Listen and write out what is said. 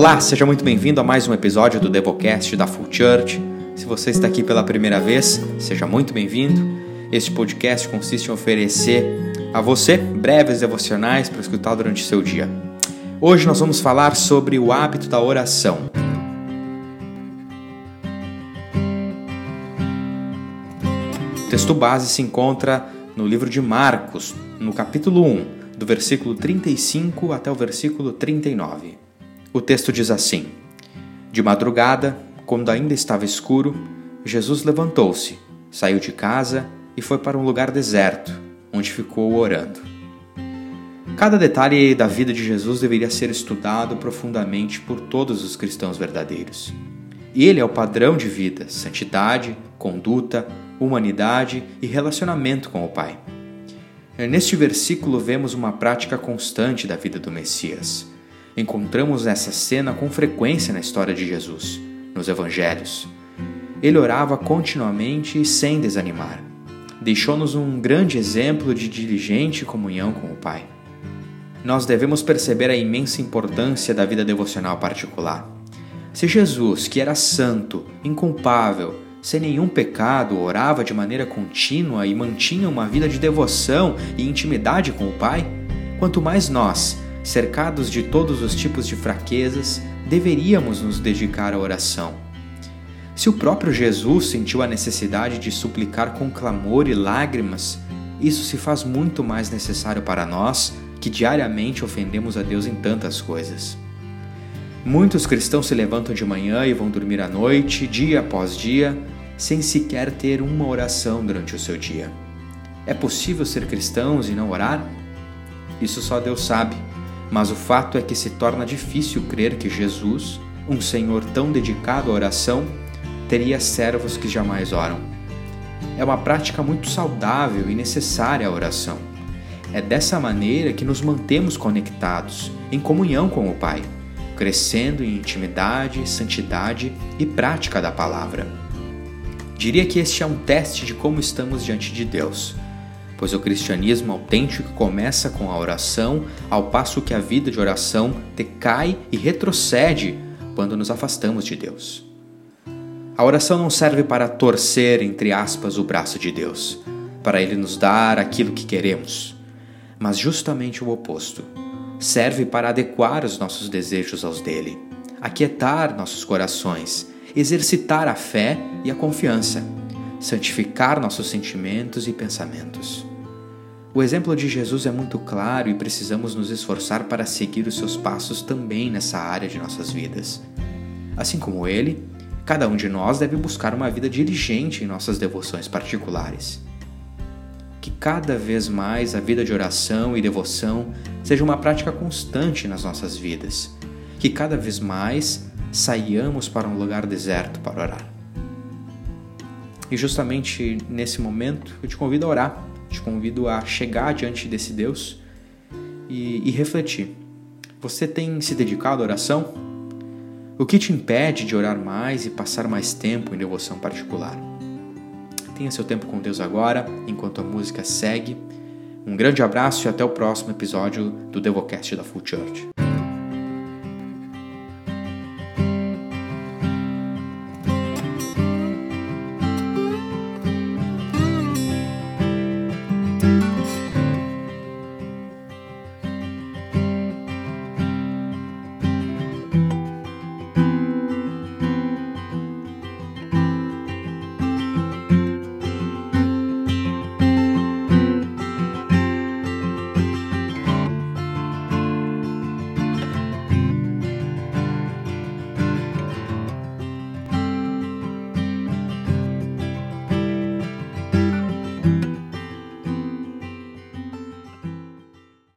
Olá, seja muito bem-vindo a mais um episódio do Devocast da Full Church. Se você está aqui pela primeira vez, seja muito bem-vindo. Este podcast consiste em oferecer a você breves devocionais para escutar durante o seu dia. Hoje nós vamos falar sobre o hábito da oração. O texto base se encontra no livro de Marcos, no capítulo 1, do versículo 35 até o versículo 39. O texto diz assim: De madrugada, quando ainda estava escuro, Jesus levantou-se, saiu de casa e foi para um lugar deserto, onde ficou orando. Cada detalhe da vida de Jesus deveria ser estudado profundamente por todos os cristãos verdadeiros. Ele é o padrão de vida, santidade, conduta, humanidade e relacionamento com o Pai. Neste versículo vemos uma prática constante da vida do Messias Encontramos essa cena com frequência na história de Jesus, nos evangelhos. Ele orava continuamente e sem desanimar. Deixou-nos um grande exemplo de diligente comunhão com o Pai. Nós devemos perceber a imensa importância da vida devocional particular. Se Jesus, que era santo, inculpável, sem nenhum pecado, orava de maneira contínua e mantinha uma vida de devoção e intimidade com o Pai, quanto mais nós, cercados de todos os tipos de fraquezas, deveríamos nos dedicar à oração. Se o próprio Jesus sentiu a necessidade de suplicar com clamor e lágrimas, isso se faz muito mais necessário para nós que diariamente ofendemos a Deus em tantas coisas. Muitos cristãos se levantam de manhã e vão dormir à noite, dia após dia, sem sequer ter uma oração durante o seu dia. É possível ser cristãos e não orar? Isso só Deus sabe mas o fato é que se torna difícil crer que Jesus, um Senhor tão dedicado à oração, teria servos que jamais oram. É uma prática muito saudável e necessária a oração. É dessa maneira que nos mantemos conectados, em comunhão com o Pai, crescendo em intimidade, santidade e prática da palavra. Diria que este é um teste de como estamos diante de Deus pois o cristianismo autêntico começa com a oração, ao passo que a vida de oração decai e retrocede quando nos afastamos de Deus. A oração não serve para torcer, entre aspas, o braço de Deus, para Ele nos dar aquilo que queremos, mas justamente o oposto. Serve para adequar os nossos desejos aos dele, aquietar nossos corações, exercitar a fé e a confiança, santificar nossos sentimentos e pensamentos. O exemplo de Jesus é muito claro e precisamos nos esforçar para seguir os seus passos também nessa área de nossas vidas. Assim como ele, cada um de nós deve buscar uma vida diligente em nossas devoções particulares. Que cada vez mais a vida de oração e devoção seja uma prática constante nas nossas vidas. Que cada vez mais saiamos para um lugar deserto para orar. E justamente nesse momento eu te convido a orar te convido a chegar diante desse Deus e, e refletir. Você tem se dedicado à oração? O que te impede de orar mais e passar mais tempo em devoção particular? Tenha seu tempo com Deus agora, enquanto a música segue. Um grande abraço e até o próximo episódio do Devocast da Full Church.